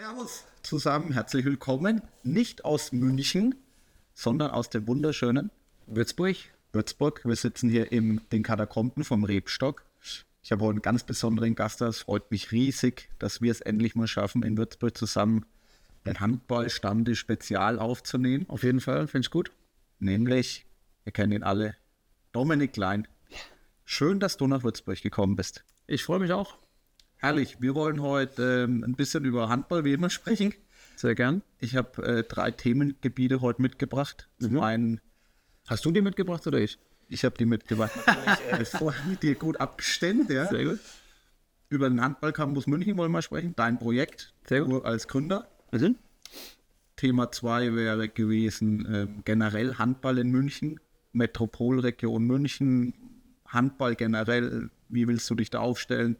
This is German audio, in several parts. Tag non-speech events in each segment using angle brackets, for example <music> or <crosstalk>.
Servus zusammen, herzlich willkommen. Nicht aus München, sondern aus dem wunderschönen Würzburg. Würzburg. Wir sitzen hier in den Katakomben vom Rebstock. Ich habe heute einen ganz besonderen Gast da. Es freut mich riesig, dass wir es endlich mal schaffen, in Würzburg zusammen den Handballstammtisch Spezial aufzunehmen. Auf jeden Fall, finde ich gut. Nämlich, ihr kennt ihn alle, Dominik Klein. Schön, dass du nach Würzburg gekommen bist. Ich freue mich auch. Herrlich, wir wollen heute ähm, ein bisschen über Handball wie immer sprechen. Sehr gern. Ich habe äh, drei Themengebiete heute mitgebracht. Zum Mhm. einen, Hast du die mitgebracht oder ich? ich habe die mitgebracht. <laughs> Natürlich, äh, vorher mit dir gut abgestimmt. Ja. Sehr gut. Über den Handballcampus München wollen wir sprechen. Dein Projekt Sehr gut. als Gründer. Mhm. Thema 2 wäre gewesen ähm, generell Handball in München, Metropolregion München, Handball generell. Wie willst du dich da aufstellen?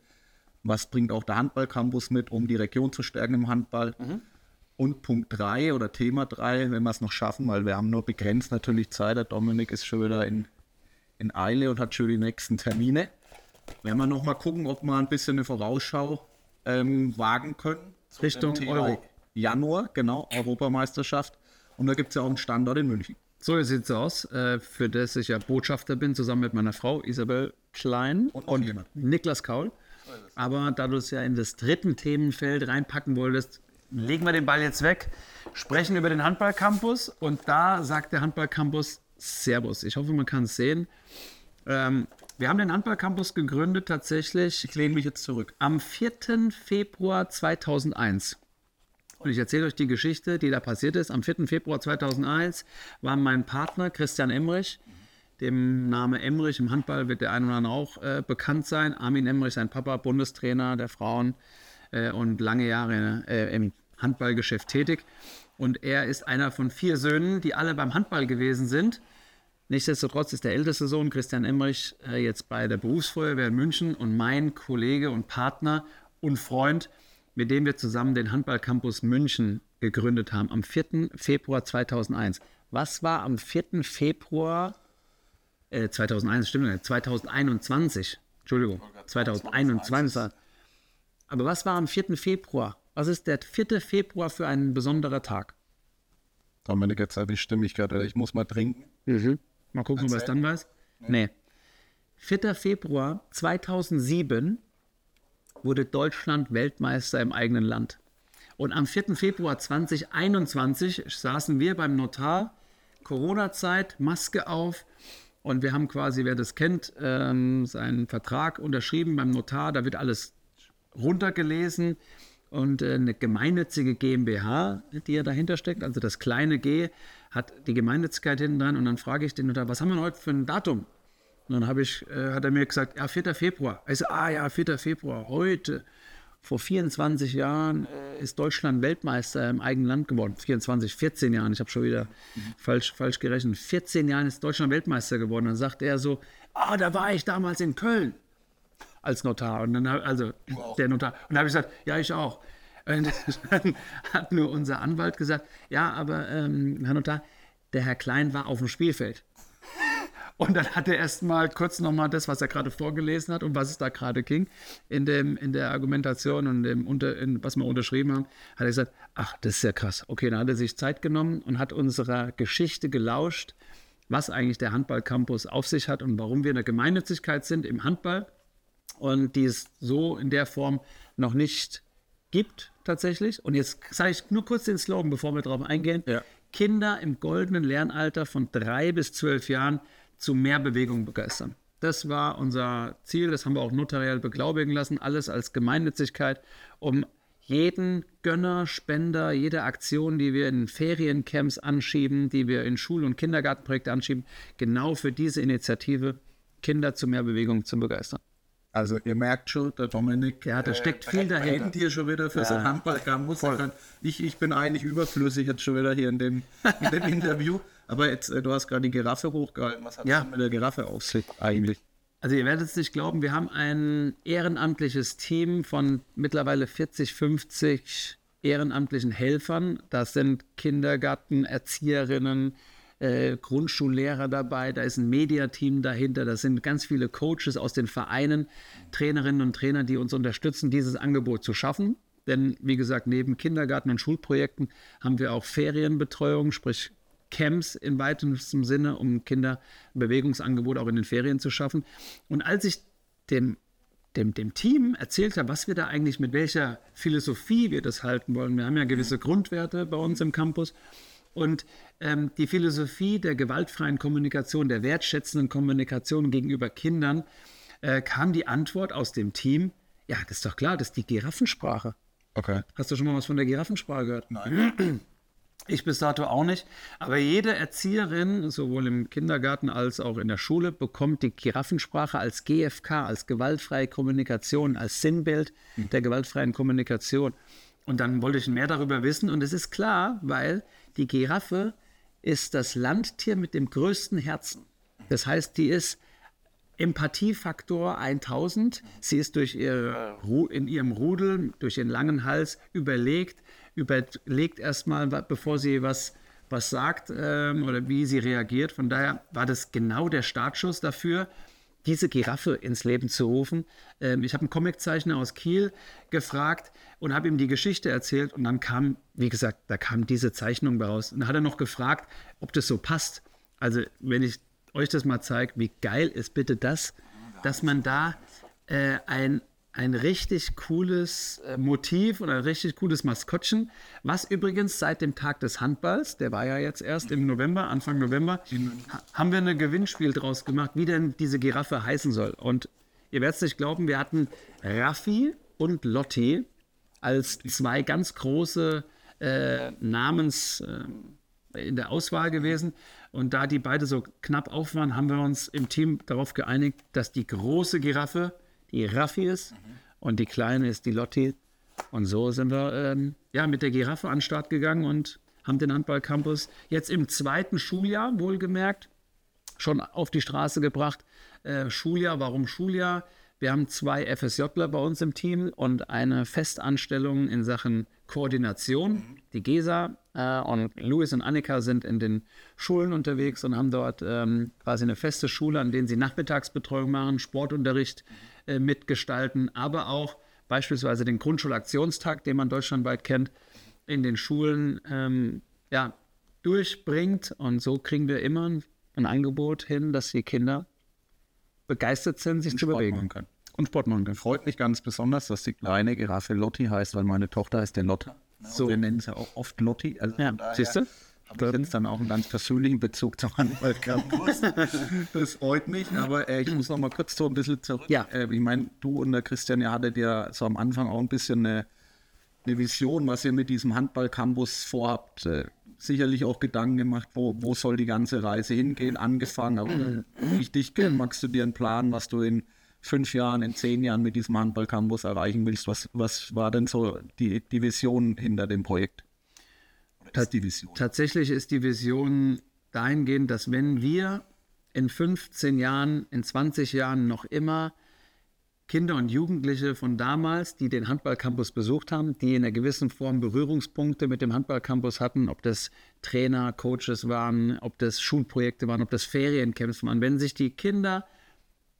Was bringt auch der Handballcampus mit, um die Region zu stärken im Handball? Und Punkt 3 oder Thema 3, wenn wir es noch schaffen, weil wir haben nur begrenzt natürlich Zeit. Der Dominik ist schon wieder in, in Eile und hat schon die nächsten Termine. Werden wir noch mal gucken, ob wir ein bisschen eine Vorausschau ähm, wagen können. zu Richtung Euro. Januar, genau, Europameisterschaft. Und da gibt es ja auch einen Standort in München. So sieht es aus, äh, für das ich ja Botschafter bin, zusammen mit meiner Frau Isabel Klein Und jemand. Niklas Kaul. Aber da du es ja in das dritten Themenfeld reinpacken wolltest, legen wir den Ball jetzt weg, sprechen über den Handballcampus und da sagt der Handballcampus Servus. Ich hoffe, man kann es sehen. Ähm, wir haben den Handballcampus gegründet tatsächlich Ich lehne mich jetzt zurück. am 4. Februar 2001. Und ich erzähle euch die Geschichte, die da passiert ist. Am 4. Februar 2001 war mein Partner Christian Emrich. Dem Name Emrich im Handball wird der ein oder andere auch äh, bekannt sein. Armin Emrich, sein Papa, Bundestrainer der Frauen äh, und lange Jahre äh, im Handballgeschäft tätig. Und er ist einer von vier Söhnen, die alle beim Handball gewesen sind. Nichtsdestotrotz ist der älteste Sohn Christian Emmerich äh, jetzt bei der Berufsfeuerwehr in München und mein Kollege und Partner und Freund, mit dem wir zusammen den Handballcampus München gegründet haben am 4. Februar 2001. Was war am 4. Februar äh, 2001, stimmt nicht, 2021, Entschuldigung, 2021. Aber was war am 4. Februar? Was ist der 4. Februar für ein besonderer Tag? Dominik, jetzt habe ich stimme ich muss mal trinken. Mal gucken, ob er es dann weiß. Nee. 4. Februar 2007 wurde Deutschland Weltmeister im eigenen Land. Und am 4. Februar 2021 saßen wir beim Notar, Corona-Zeit, Maske auf. Und wir haben quasi, wer das kennt, ähm, seinen Vertrag unterschrieben beim Notar. Da wird alles runtergelesen und äh, eine gemeinnützige GmbH, die ja dahinter steckt, also das kleine G, hat die Gemeinnützigkeit hinten dran und dann frage ich den Notar, was haben wir heute für ein Datum? Und dann ich, äh, hat er mir gesagt, ja, 4. Februar. Ich so, ah ja, 4. Februar, heute. Vor 24 Jahren äh, ist Deutschland Weltmeister im eigenen Land geworden. 24, 14 Jahren, ich habe schon wieder falsch, falsch gerechnet. 14 Jahren ist Deutschland Weltmeister geworden. Dann sagt er so, ah, da war ich damals in Köln als Notar. Und dann, also der Notar. Und da habe ich gesagt, ja, ich auch. Und dann <laughs> hat nur unser Anwalt gesagt, ja, aber ähm, Herr Notar, der Herr Klein war auf dem Spielfeld. Und dann hat er erst mal kurz nochmal das, was er gerade vorgelesen hat und was es da gerade ging, in, dem, in der Argumentation und dem unter, in, was wir unterschrieben haben, hat er gesagt, ach, das ist ja krass. Okay, dann hat er sich Zeit genommen und hat unserer Geschichte gelauscht, was eigentlich der Handballcampus auf sich hat und warum wir eine Gemeinnützigkeit sind im Handball und die es so in der Form noch nicht gibt tatsächlich. Und jetzt sage ich nur kurz den Slogan, bevor wir darauf eingehen. Ja. Kinder im goldenen Lernalter von drei bis zwölf Jahren zu mehr Bewegung begeistern. Das war unser Ziel, das haben wir auch notariell beglaubigen lassen, alles als Gemeinnützigkeit, um jeden Gönner, Spender, jede Aktion, die wir in Feriencamps anschieben, die wir in Schul- und Kindergartenprojekte anschieben, genau für diese Initiative Kinder zu mehr Bewegung zu begeistern. Also ihr merkt schon, der Dominik Ja, da steckt viel dahinter. hier schon wieder für sein Handballcampus. Ich, ich bin eigentlich überflüssig jetzt schon wieder hier in dem, in dem <laughs> Interview. Aber jetzt, äh, du hast gerade die Giraffe hochgehalten. Was hat Ja. mit der Giraffe auf sich eigentlich? Also ihr werdet es nicht glauben, wir haben ein ehrenamtliches Team von mittlerweile 40, 50 ehrenamtlichen Helfern. Das sind Kindergarten, Erzieherinnen, äh, Grundschullehrer dabei, da ist ein Mediateam dahinter, das sind ganz viele Coaches aus den Vereinen, Trainerinnen und Trainer, die uns unterstützen, dieses Angebot zu schaffen. Denn wie gesagt, neben Kindergarten und Schulprojekten haben wir auch Ferienbetreuung, sprich Camps im weitesten Sinne, um Kinder Bewegungsangebot auch in den Ferien zu schaffen. Und als ich dem, dem, dem Team erzählt habe, was wir da eigentlich mit welcher Philosophie wir das halten wollen, wir haben ja gewisse Grundwerte bei uns im Campus. Und ähm, die Philosophie der gewaltfreien Kommunikation, der wertschätzenden Kommunikation gegenüber Kindern, äh, kam die Antwort aus dem Team, ja, das ist doch klar, das ist die Giraffensprache. Okay. Hast du schon mal was von der Giraffensprache gehört? Nein. <clears throat> Ich bis dato auch nicht. Aber jede Erzieherin, sowohl im Kindergarten als auch in der Schule, bekommt die Giraffensprache als GFK, als gewaltfreie Kommunikation, als Sinnbild der gewaltfreien Kommunikation. Und dann wollte ich mehr darüber wissen. Und es ist klar, weil die Giraffe ist das Landtier mit dem größten Herzen. Das heißt, die ist Empathiefaktor 1000. Sie ist durch ihr, in ihrem Rudel, durch ihren langen Hals überlegt, überlegt erstmal, bevor sie was, was sagt ähm, oder wie sie reagiert. Von daher war das genau der Startschuss dafür, diese Giraffe ins Leben zu rufen. Ähm, ich habe einen Comiczeichner aus Kiel gefragt und habe ihm die Geschichte erzählt und dann kam, wie gesagt, da kam diese Zeichnung raus. Und dann hat er noch gefragt, ob das so passt. Also wenn ich euch das mal zeige, wie geil ist bitte das, dass man da äh, ein ein richtig cooles äh, Motiv und ein richtig cooles Maskottchen, was übrigens seit dem Tag des Handballs, der war ja jetzt erst im November, Anfang November, haben wir ein Gewinnspiel draus gemacht, wie denn diese Giraffe heißen soll. Und ihr werdet es nicht glauben, wir hatten Raffi und Lotti als zwei ganz große äh, Namens äh, in der Auswahl gewesen. Und da die beide so knapp auf waren, haben wir uns im Team darauf geeinigt, dass die große Giraffe die Raffi ist mhm. und die kleine ist die Lotti. Und so sind wir ähm, ja, mit der Giraffe an den Start gegangen und haben den Handballcampus jetzt im zweiten Schuljahr, wohlgemerkt, schon auf die Straße gebracht. Äh, Schuljahr, warum Schuljahr? Wir haben zwei FSJler bei uns im Team und eine Festanstellung in Sachen Koordination. Mhm. Die GESA äh, und Louis und Annika sind in den Schulen unterwegs und haben dort ähm, quasi eine feste Schule, an denen sie Nachmittagsbetreuung machen, Sportunterricht. Äh, mitgestalten, aber auch beispielsweise den Grundschulaktionstag, den man deutschlandweit kennt, in den Schulen ähm, ja, durchbringt. Und so kriegen wir immer ein Angebot hin, dass die Kinder begeistert sind, sich zu Sport bewegen. können. Und Sport machen können. Freut mich ganz besonders, dass die kleine Giraffe Lotti heißt, weil meine Tochter heißt der Lotta. So. Wir nennen sie auch oft Lotti. Also ja, siehst du? Habe ich dann auch einen ganz persönlichen Bezug zum Handballcampus. <laughs> das freut mich, aber äh, ich muss noch mal kurz so ein bisschen zurück. Ja. Äh, ich meine, du und der Christian, ihr hattet ja so am Anfang auch ein bisschen eine, eine Vision, was ihr mit diesem Handballcampus vorhabt. Äh, sicherlich auch Gedanken gemacht, wo, wo soll die ganze Reise hingehen, angefangen. Aber ich dich kenne, magst du dir einen Plan, was du in fünf Jahren, in zehn Jahren mit diesem Handballcampus erreichen willst? Was, was war denn so die, die Vision hinter dem Projekt? Ist die Vision? Tatsächlich ist die Vision dahingehend, dass wenn wir in 15 Jahren, in 20 Jahren noch immer Kinder und Jugendliche von damals, die den Handballcampus besucht haben, die in einer gewissen Form Berührungspunkte mit dem Handballcampus hatten, ob das Trainer, Coaches waren, ob das Schulprojekte waren, ob das Feriencamps waren, wenn sich die Kinder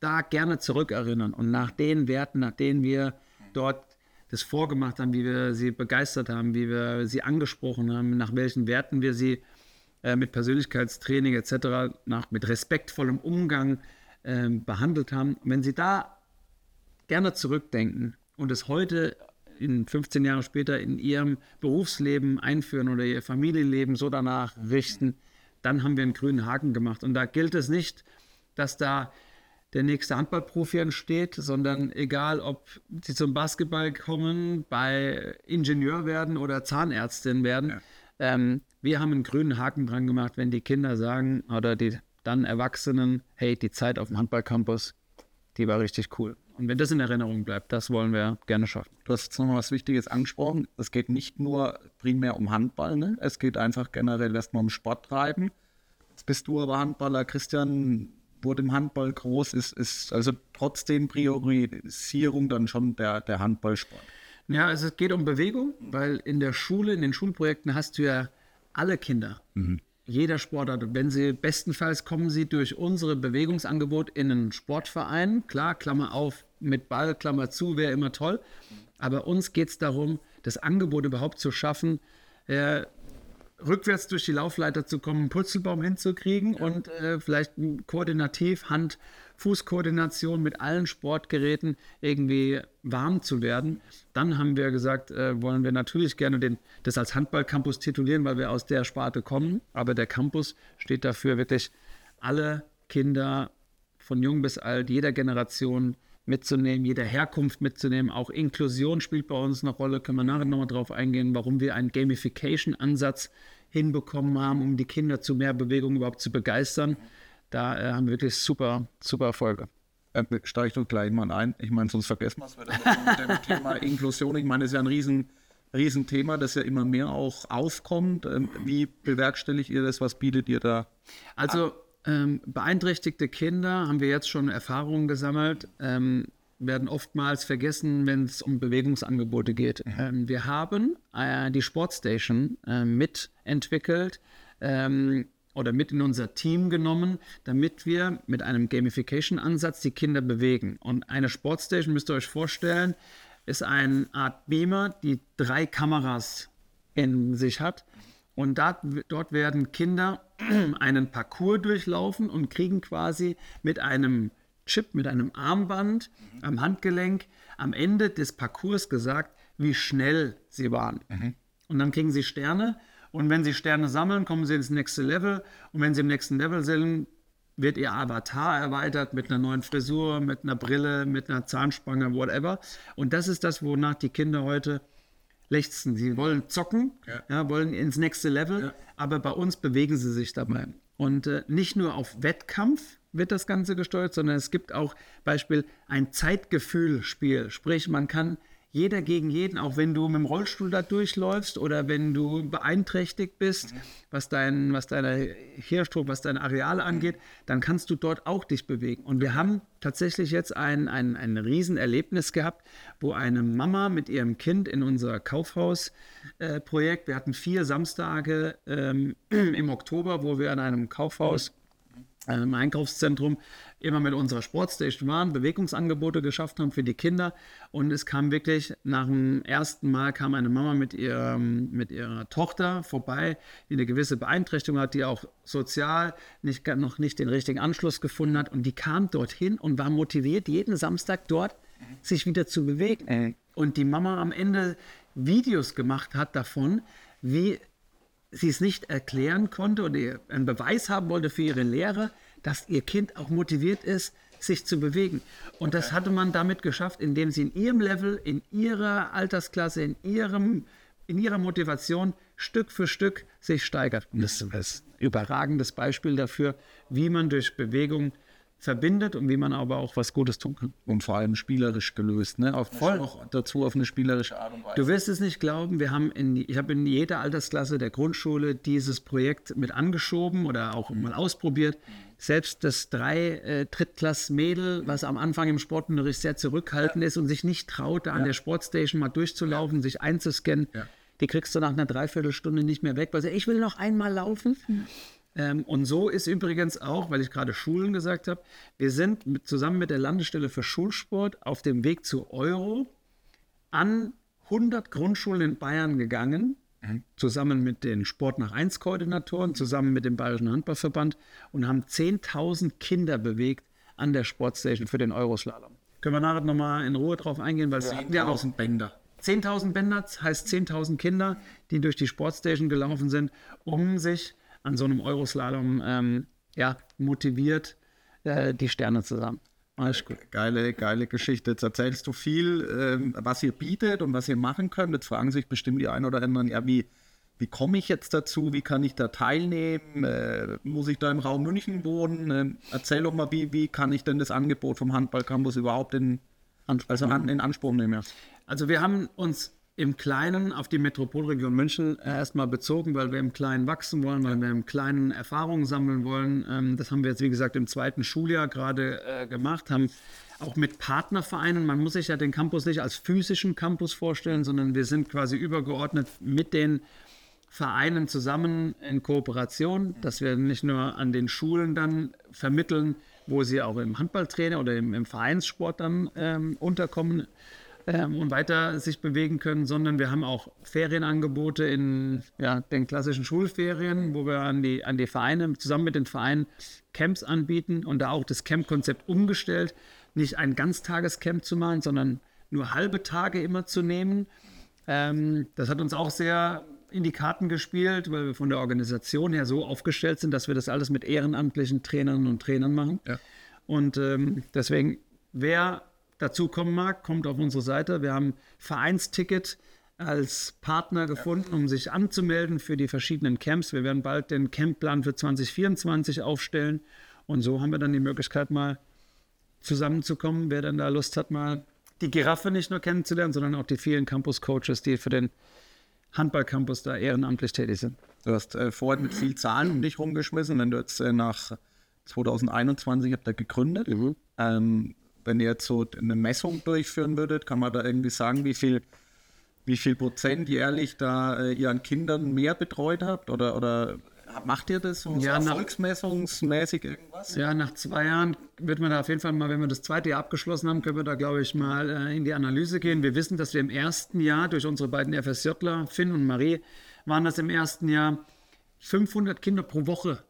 da gerne zurückerinnern und nach den Werten, nach denen wir dort das vorgemacht haben, wie wir sie begeistert haben, wie wir sie angesprochen haben, nach welchen Werten wir sie äh, mit Persönlichkeitstraining etc., nach, mit respektvollem Umgang äh, behandelt haben. Wenn sie da gerne zurückdenken und es heute in 15 Jahre später in ihrem Berufsleben einführen oder ihr Familienleben so danach richten, dann haben wir einen grünen Haken gemacht. Und da gilt es nicht, dass da der nächste Handballprofi entsteht, sondern egal, ob sie zum Basketball kommen, bei Ingenieur werden oder Zahnärztin werden, ja. ähm, wir haben einen grünen Haken dran gemacht, wenn die Kinder sagen oder die dann Erwachsenen, hey, die Zeit auf dem Handballcampus, die war richtig cool. Und wenn das in Erinnerung bleibt, das wollen wir gerne schaffen. Du hast jetzt nochmal was Wichtiges angesprochen. Es geht nicht nur primär um Handball, ne? es geht einfach generell erstmal um Sporttreiben. Jetzt bist du aber Handballer, Christian wurde im Handball groß, ist, ist also trotzdem Priorisierung dann schon der, der Handballsport. Ja, also es geht um Bewegung, weil in der Schule, in den Schulprojekten hast du ja alle Kinder. Mhm. Jeder Sportart. Wenn sie bestenfalls kommen sie durch unsere Bewegungsangebot in einen Sportverein, klar, Klammer auf, mit Ball, Klammer zu, wäre immer toll. Aber uns geht es darum, das Angebot überhaupt zu schaffen, äh, rückwärts durch die Laufleiter zu kommen, einen Purzelbaum hinzukriegen ja. und äh, vielleicht koordinativ Hand, Fußkoordination mit allen Sportgeräten irgendwie warm zu werden. Dann haben wir gesagt, äh, wollen wir natürlich gerne den, das als Handballcampus titulieren, weil wir aus der Sparte kommen. Aber der Campus steht dafür wirklich alle Kinder von jung bis alt, jeder Generation mitzunehmen, jeder Herkunft mitzunehmen. Auch Inklusion spielt bei uns eine Rolle. Können wir nachher nochmal drauf eingehen, warum wir einen Gamification-Ansatz hinbekommen haben, um die Kinder zu mehr Bewegung überhaupt zu begeistern. Da äh, haben wir wirklich super, super Erfolge. Äh, steige ich doch gleich mal ein. Ich meine, sonst vergessen wir es mit dem Thema <laughs> Inklusion. Ich meine, das ist ja ein riesen, Riesenthema, das ja immer mehr auch aufkommt. Ähm, wie bewerkstelligt ihr das? Was bietet ihr da? Also ähm, beeinträchtigte Kinder haben wir jetzt schon Erfahrungen gesammelt, ähm, werden oftmals vergessen, wenn es um Bewegungsangebote geht. Mhm. Ähm, wir haben äh, die Sportstation äh, mitentwickelt ähm, oder mit in unser Team genommen, damit wir mit einem Gamification-Ansatz die Kinder bewegen. Und eine Sportstation, müsst ihr euch vorstellen, ist eine Art Beamer, die drei Kameras in sich hat. Und da, dort werden Kinder <clears throat> einen Parcours durchlaufen und kriegen quasi mit einem Chip, mit einem Armband mhm. am Handgelenk am Ende des Parcours gesagt, wie schnell sie waren. Mhm. Und dann kriegen sie Sterne. Und wenn sie Sterne sammeln, kommen sie ins nächste Level. Und wenn sie im nächsten Level sind, wird ihr Avatar erweitert mit einer neuen Frisur, mit einer Brille, mit einer Zahnspange, whatever. Und das ist das, wonach die Kinder heute lechzen. Sie wollen zocken, ja. ja wollen ins nächste Level, ja. aber bei uns bewegen sie sich dabei. Und äh, nicht nur auf Wettkampf wird das Ganze gesteuert, sondern es gibt auch Beispiel ein Zeitgefühlspiel. Sprich, man kann jeder gegen jeden, auch wenn du mit dem Rollstuhl da durchläufst oder wenn du beeinträchtigt bist, mhm. was, dein, was deine Hirnstruktur, was deine Areale angeht, dann kannst du dort auch dich bewegen. Und wir haben tatsächlich jetzt ein, ein, ein Riesenerlebnis gehabt, wo eine Mama mit ihrem Kind in unser Kaufhausprojekt, äh, wir hatten vier Samstage ähm, <clears throat> im Oktober, wo wir an einem Kaufhaus im Einkaufszentrum immer mit unserer Sportstation waren, Bewegungsangebote geschafft haben für die Kinder. Und es kam wirklich, nach dem ersten Mal kam eine Mama mit, ihrem, mit ihrer Tochter vorbei, die eine gewisse Beeinträchtigung hat, die auch sozial nicht, noch nicht den richtigen Anschluss gefunden hat. Und die kam dorthin und war motiviert, jeden Samstag dort sich wieder zu bewegen. Und die Mama am Ende Videos gemacht hat davon, wie sie es nicht erklären konnte oder einen Beweis haben wollte für ihre Lehre, dass ihr Kind auch motiviert ist, sich zu bewegen. Und das hatte man damit geschafft, indem sie in ihrem Level, in ihrer Altersklasse, in, ihrem, in ihrer Motivation Stück für Stück sich steigert. Und das ist ein überragendes Beispiel dafür, wie man durch Bewegung verbindet und wie man aber auch was Gutes tun kann. Und vor allem spielerisch gelöst, ne? Auf Voll. Noch dazu auf eine spielerische Art und Weise. Du wirst es nicht glauben, wir haben in, ich habe in jeder Altersklasse der Grundschule dieses Projekt mit angeschoben oder auch mhm. mal ausprobiert. Selbst das drei äh, Drittklass-Mädel, was am Anfang im Sportunterricht sehr zurückhaltend ja. ist und sich nicht traut, da an der Sportstation mal durchzulaufen, sich einzuscannen, ja. die kriegst du nach einer Dreiviertelstunde nicht mehr weg, weil sie, ich will noch einmal laufen. Ähm, und so ist übrigens auch, weil ich gerade Schulen gesagt habe, wir sind mit, zusammen mit der Landesstelle für Schulsport auf dem Weg zu Euro an 100 Grundschulen in Bayern gegangen, mhm. zusammen mit den Sport nach 1 Koordinatoren, zusammen mit dem Bayerischen Handballverband und haben 10.000 Kinder bewegt an der Sportstation für den Euroslalom. Können wir nachher nochmal in Ruhe drauf eingehen, weil es ja, ja auch Bänder. 10.000 Bänder heißt 10.000 Kinder, die durch die Sportstation gelaufen sind, um sich an so einem Euroslalom ähm, ja, motiviert äh, die Sterne zusammen. Alles gut. Geile, geile Geschichte. Jetzt erzählst du viel, ähm, was ihr bietet und was ihr machen könnt. Jetzt fragen sich bestimmt die einen oder anderen, ja, wie, wie komme ich jetzt dazu? Wie kann ich da teilnehmen? Äh, muss ich da im Raum München wohnen? Äh, erzähl doch mal, wie, wie kann ich denn das Angebot vom Handballcampus überhaupt in, also in Anspruch nehmen? Also wir haben uns im Kleinen auf die Metropolregion München erstmal bezogen, weil wir im Kleinen wachsen wollen, weil wir im Kleinen Erfahrungen sammeln wollen. Ähm, das haben wir jetzt, wie gesagt, im zweiten Schuljahr gerade äh, gemacht, haben auch mit Partnervereinen. Man muss sich ja den Campus nicht als physischen Campus vorstellen, sondern wir sind quasi übergeordnet mit den Vereinen zusammen in Kooperation, dass wir nicht nur an den Schulen dann vermitteln, wo sie auch im Handballtrainer oder im, im Vereinssport dann ähm, unterkommen ähm, und weiter sich bewegen können, sondern wir haben auch Ferienangebote in ja, den klassischen Schulferien, wo wir an die, an die Vereine, zusammen mit den Vereinen Camps anbieten und da auch das Camp-Konzept umgestellt, nicht ein Ganztagescamp zu machen, sondern nur halbe Tage immer zu nehmen. Ähm, das hat uns auch sehr in die Karten gespielt, weil wir von der Organisation her so aufgestellt sind, dass wir das alles mit ehrenamtlichen Trainerinnen und Trainern machen. Ja. Und ähm, deswegen, wer dazu kommen mag, kommt auf unsere Seite. Wir haben Vereinsticket als Partner gefunden, um sich anzumelden für die verschiedenen Camps. Wir werden bald den Campplan für 2024 aufstellen. Und so haben wir dann die Möglichkeit, mal zusammenzukommen, wer dann da Lust hat, mal die Giraffe nicht nur kennenzulernen, sondern auch die vielen Campus-Coaches, die für den Handball-Campus da ehrenamtlich tätig sind. Du hast äh, vorhin mit viel Zahlen um dich rumgeschmissen, wenn du jetzt äh, nach 2021 habt ihr gegründet. Mhm. Ähm, wenn ihr jetzt so eine Messung durchführen würdet, kann man da irgendwie sagen, wie viel, wie viel Prozent jährlich da äh, ihr an Kindern mehr betreut habt? Oder, oder macht ihr das so ja, erfolgsmessungsmäßig irgendwas? Ja, nach zwei Jahren wird man da auf jeden Fall mal, wenn wir das zweite Jahr abgeschlossen haben, können wir da, glaube ich, mal äh, in die Analyse gehen. Wir wissen, dass wir im ersten Jahr durch unsere beiden FSJler, Finn und Marie, waren das im ersten Jahr 500 Kinder pro Woche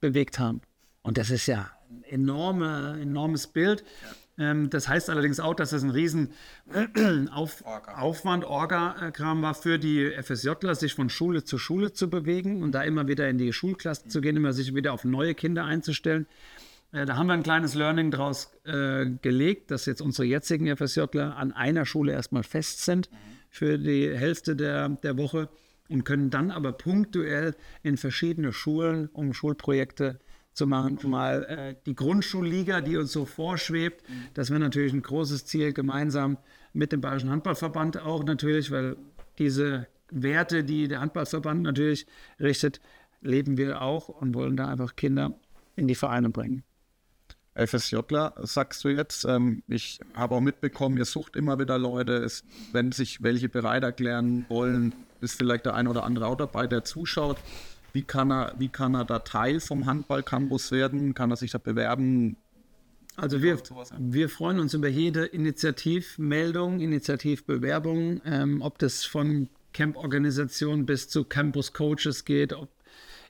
bewegt haben. Und das ist ja ein enorme, enormes Bild. Ja. Ähm, das heißt allerdings auch, dass es ein riesen <clears throat> Auf Orga. Aufwand, Orga-Kram war für die FSJler, sich von Schule zu Schule zu bewegen und da immer wieder in die Schulklassen zu gehen, immer sich wieder auf neue Kinder einzustellen. Äh, da haben wir ein kleines Learning daraus äh, gelegt, dass jetzt unsere jetzigen FSJler an einer Schule erstmal fest sind für die Hälfte der, der Woche und können dann aber punktuell in verschiedene Schulen um Schulprojekte zu machen, mal äh, die Grundschulliga, die uns so vorschwebt. Das wäre natürlich ein großes Ziel, gemeinsam mit dem Bayerischen Handballverband auch natürlich, weil diese Werte, die der Handballverband natürlich richtet, leben wir auch und wollen da einfach Kinder in die Vereine bringen. FSJler, sagst du jetzt. Ähm, ich habe auch mitbekommen, ihr sucht immer wieder Leute. Es, wenn sich welche bereit erklären wollen, ist vielleicht der ein oder andere auch dabei, der zuschaut. Wie kann er, wie kann er da Teil vom Handball-Campus werden? Kann er sich da bewerben? Also wir, wir freuen uns über jede Initiativmeldung, Initiativbewerbung, ähm, ob das von Camp-Organisation bis zu Campus-Coaches geht, ob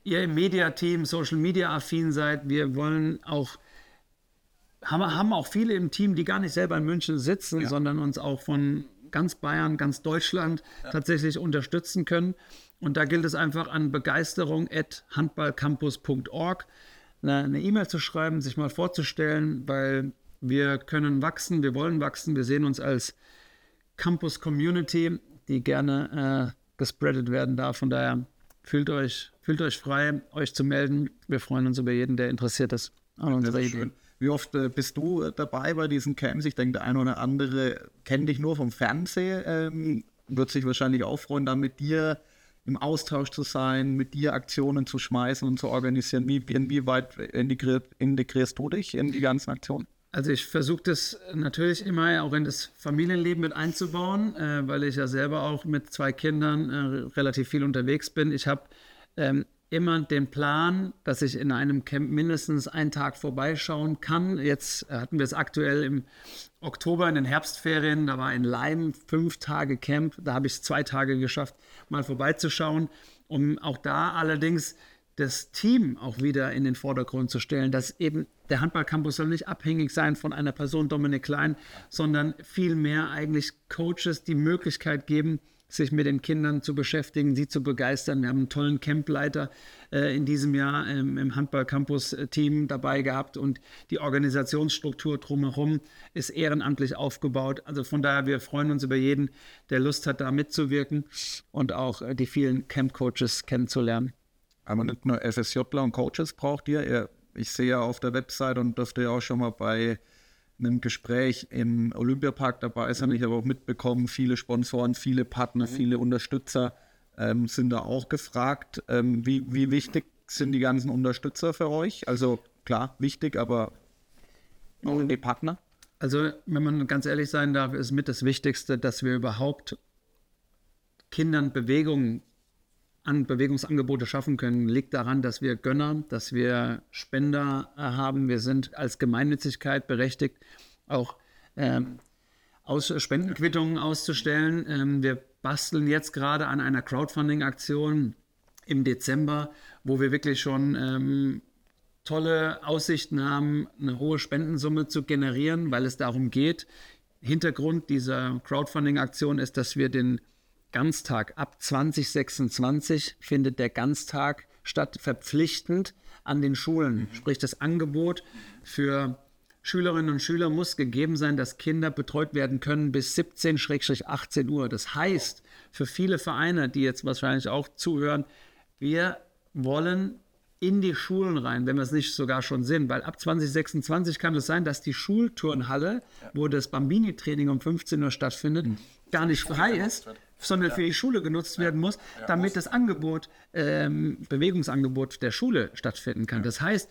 ihr im Media-Team, Social-Media-affin seid. Wir wollen auch, haben, haben auch viele im Team, die gar nicht selber in München sitzen, ja. sondern uns auch von ganz Bayern, ganz Deutschland ja. tatsächlich unterstützen können. Und da gilt es einfach an Begeisterung at handballcampus.org eine E-Mail zu schreiben, sich mal vorzustellen, weil wir können wachsen, wir wollen wachsen, wir sehen uns als Campus Community, die gerne äh, gespreadet werden darf. Von daher fühlt euch, fühlt euch frei, euch zu melden. Wir freuen uns über jeden, der interessiert ist an unserer Idee. Wie oft äh, bist du äh, dabei bei diesen Camps? Ich denke, der eine oder andere kennt dich nur vom Fernsehen, ähm, wird sich wahrscheinlich auch freuen, da mit dir im Austausch zu sein, mit dir Aktionen zu schmeißen und zu organisieren. Wie, inwieweit integriert, integrierst du dich in die ganzen Aktionen? Also ich versuche das natürlich immer auch in das Familienleben mit einzubauen, äh, weil ich ja selber auch mit zwei Kindern äh, relativ viel unterwegs bin. Ich habe ähm, immer den Plan, dass ich in einem Camp mindestens einen Tag vorbeischauen kann. Jetzt hatten wir es aktuell im Oktober in den Herbstferien, da war in Leim fünf Tage Camp, da habe ich es zwei Tage geschafft, mal vorbeizuschauen, um auch da allerdings das Team auch wieder in den Vordergrund zu stellen, dass eben der Handballcampus soll nicht abhängig sein von einer Person, Dominik Klein, sondern vielmehr eigentlich Coaches die Möglichkeit geben, sich mit den Kindern zu beschäftigen, sie zu begeistern. Wir haben einen tollen Campleiter äh, in diesem Jahr ähm, im Handball-Campus-Team dabei gehabt und die Organisationsstruktur drumherum ist ehrenamtlich aufgebaut. Also von daher, wir freuen uns über jeden, der Lust hat, da mitzuwirken und auch äh, die vielen Camp-Coaches kennenzulernen. Aber nicht nur FSJler und Coaches braucht ihr. Ich sehe ja auf der Website und dürfte ja auch schon mal bei einem Gespräch im Olympiapark dabei sein. Ich habe auch mitbekommen, viele Sponsoren, viele Partner, mhm. viele Unterstützer ähm, sind da auch gefragt. Ähm, wie, wie wichtig sind die ganzen Unterstützer für euch? Also klar, wichtig, aber auch die Partner? Also, wenn man ganz ehrlich sein darf, ist mit das Wichtigste, dass wir überhaupt Kindern Bewegung an Bewegungsangebote schaffen können, liegt daran, dass wir Gönner, dass wir Spender äh, haben. Wir sind als Gemeinnützigkeit berechtigt, auch ähm, aus Spendenquittungen auszustellen. Ähm, wir basteln jetzt gerade an einer Crowdfunding-Aktion im Dezember, wo wir wirklich schon ähm, tolle Aussichten haben, eine hohe Spendensumme zu generieren, weil es darum geht. Hintergrund dieser Crowdfunding-Aktion ist, dass wir den Ganztag ab 2026 findet der Ganztag statt, verpflichtend an den Schulen. Sprich, das Angebot für Schülerinnen und Schüler muss gegeben sein, dass Kinder betreut werden können bis 17-18 Uhr. Das heißt, für viele Vereine, die jetzt wahrscheinlich auch zuhören, wir wollen in die Schulen rein, wenn wir es nicht sogar schon sind, weil ab 2026 kann es sein, dass die Schulturnhalle, wo das Bambini-Training um 15 Uhr stattfindet, mhm. gar nicht frei ist, sondern ja. für die Schule genutzt werden muss, damit das Angebot, ähm, Bewegungsangebot der Schule stattfinden kann. Das heißt,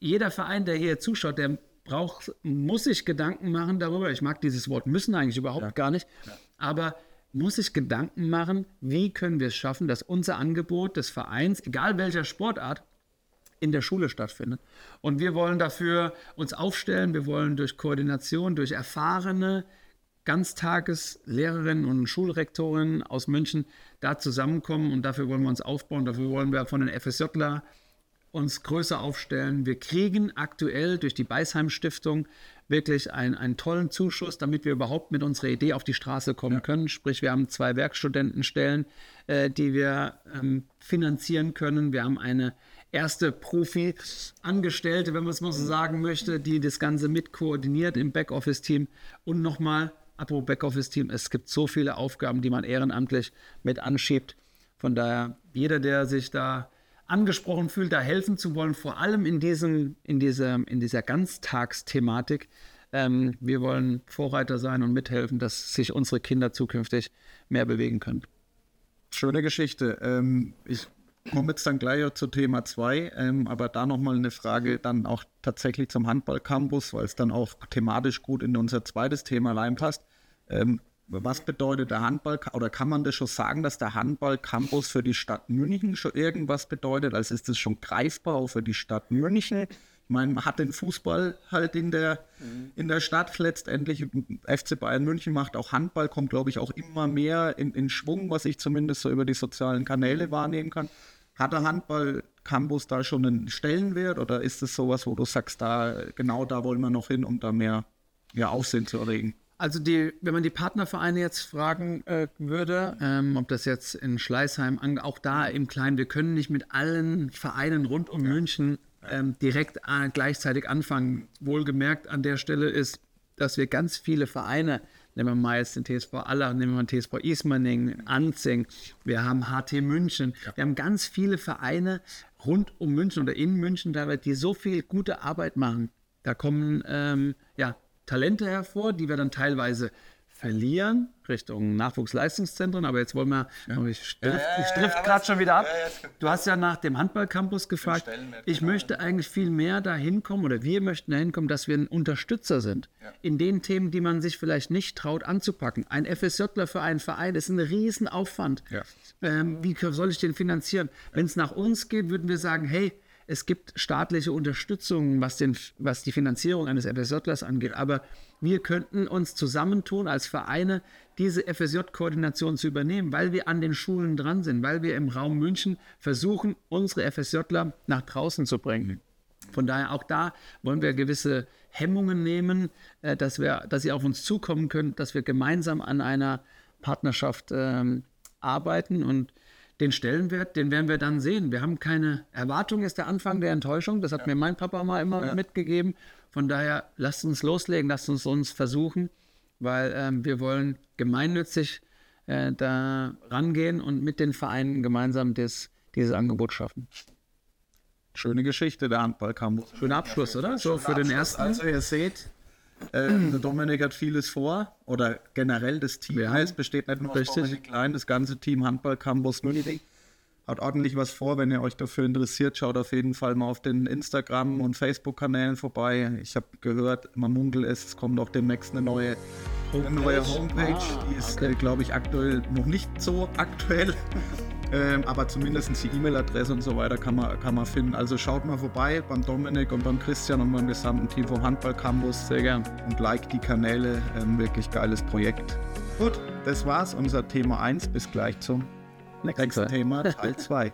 jeder Verein, der hier zuschaut, der braucht, muss sich Gedanken machen darüber. Ich mag dieses Wort müssen eigentlich überhaupt gar nicht, aber muss sich Gedanken machen, wie können wir es schaffen, dass unser Angebot des Vereins, egal welcher Sportart, in der Schule stattfindet. Und wir wollen dafür uns aufstellen, wir wollen durch Koordination, durch erfahrene Ganztageslehrerinnen und Schulrektorinnen aus München da zusammenkommen und dafür wollen wir uns aufbauen, dafür wollen wir von den FSJler uns größer aufstellen. Wir kriegen aktuell durch die Beisheim Stiftung wirklich einen, einen tollen Zuschuss, damit wir überhaupt mit unserer Idee auf die Straße kommen ja. können. Sprich, wir haben zwei Werkstudentenstellen, äh, die wir ähm, finanzieren können. Wir haben eine erste Profi-Angestellte, wenn man es mal so sagen möchte, die das Ganze mit koordiniert im Backoffice-Team. Und nochmal, apropos Backoffice-Team, es gibt so viele Aufgaben, die man ehrenamtlich mit anschiebt. Von daher, jeder, der sich da angesprochen fühlt, da helfen zu wollen, vor allem in, diesem, in, dieser, in dieser Ganztagsthematik. Ähm, wir wollen Vorreiter sein und mithelfen, dass sich unsere Kinder zukünftig mehr bewegen können. Schöne Geschichte. Ähm, ich komme jetzt dann gleich zu Thema 2, ähm, aber da nochmal eine Frage dann auch tatsächlich zum Handball-Campus, weil es dann auch thematisch gut in unser zweites Thema reinpasst. Ähm, was bedeutet der Handball oder kann man das schon sagen, dass der Handball-Campus für die Stadt München schon irgendwas bedeutet? Also ist das schon greifbar auch für die Stadt München? Ich meine, man hat den Fußball halt in der, mhm. in der Stadt letztendlich. FC Bayern München macht auch Handball, kommt, glaube ich, auch immer mehr in, in Schwung, was ich zumindest so über die sozialen Kanäle wahrnehmen kann. Hat der Handball-Campus da schon einen Stellenwert oder ist es sowas, wo du sagst, da genau da wollen wir noch hin, um da mehr ja, Aufsehen zu erregen? Also die, wenn man die Partnervereine jetzt fragen äh, würde, ähm, ob das jetzt in Schleißheim, auch da im Kleinen, wir können nicht mit allen Vereinen rund um ja. München ähm, direkt äh, gleichzeitig anfangen. Wohlgemerkt an der Stelle ist, dass wir ganz viele Vereine, nehmen wir mal jetzt den TSV Aller, nehmen wir mal den TSV Ismaning, Anzing, wir haben HT München, ja. wir haben ganz viele Vereine rund um München oder in München, die so viel gute Arbeit machen. Da kommen ähm, ja, Talente hervor, die wir dann teilweise verlieren Richtung Nachwuchsleistungszentren. Aber jetzt wollen wir, ja. ich drift, ja, ja, gerade schon wieder ab. Du hast ja nach dem Handballcampus gefragt. Ich genau. möchte eigentlich viel mehr dahin kommen oder wir möchten dahin kommen, dass wir ein Unterstützer sind in den Themen, die man sich vielleicht nicht traut anzupacken. Ein FSJler für einen Verein ist ein Riesenaufwand. Ähm, wie soll ich den finanzieren? Wenn es nach uns geht, würden wir sagen, hey, es gibt staatliche Unterstützung, was, den, was die Finanzierung eines FSJlers angeht. Aber wir könnten uns zusammentun als Vereine, diese FSJ-Koordination zu übernehmen, weil wir an den Schulen dran sind, weil wir im Raum München versuchen, unsere FSJler nach draußen zu bringen. Von daher auch da wollen wir gewisse Hemmungen nehmen, äh, dass, wir, dass sie auf uns zukommen können, dass wir gemeinsam an einer Partnerschaft ähm, arbeiten und den Stellenwert, den werden wir dann sehen. Wir haben keine Erwartung, ist der Anfang der Enttäuschung. Das hat ja. mir mein Papa mal immer ja. mitgegeben. Von daher, lasst uns loslegen, lasst uns uns versuchen, weil ähm, wir wollen gemeinnützig äh, da rangehen und mit den Vereinen gemeinsam das, dieses Angebot schaffen. Schöne Geschichte, der Handballcampus. Schöner Abschluss, oder? So für den ersten. Also ihr seht, äh, der Dominik hat vieles vor oder generell das Team ja. heißt, besteht nicht nur aus Dominik Klein, das ganze Team Handball Campus München hat ordentlich was vor. Wenn ihr euch dafür interessiert, schaut auf jeden Fall mal auf den Instagram- und Facebook-Kanälen vorbei. Ich habe gehört, man munkelt es, es kommt auch demnächst eine neue Homepage. Eine neue Homepage. Ah, die ist, okay. glaube ich, aktuell noch nicht so aktuell. Ähm, aber zumindest die E-Mail-Adresse und so weiter kann man, kann man finden. Also schaut mal vorbei beim Dominik und beim Christian und beim gesamten Team vom Handball Campus. Sehr gern. Und like die Kanäle. Ähm, wirklich geiles Projekt. Gut, das war's. Unser Thema 1. Bis gleich zum nächsten Thema, Teil <laughs> 2.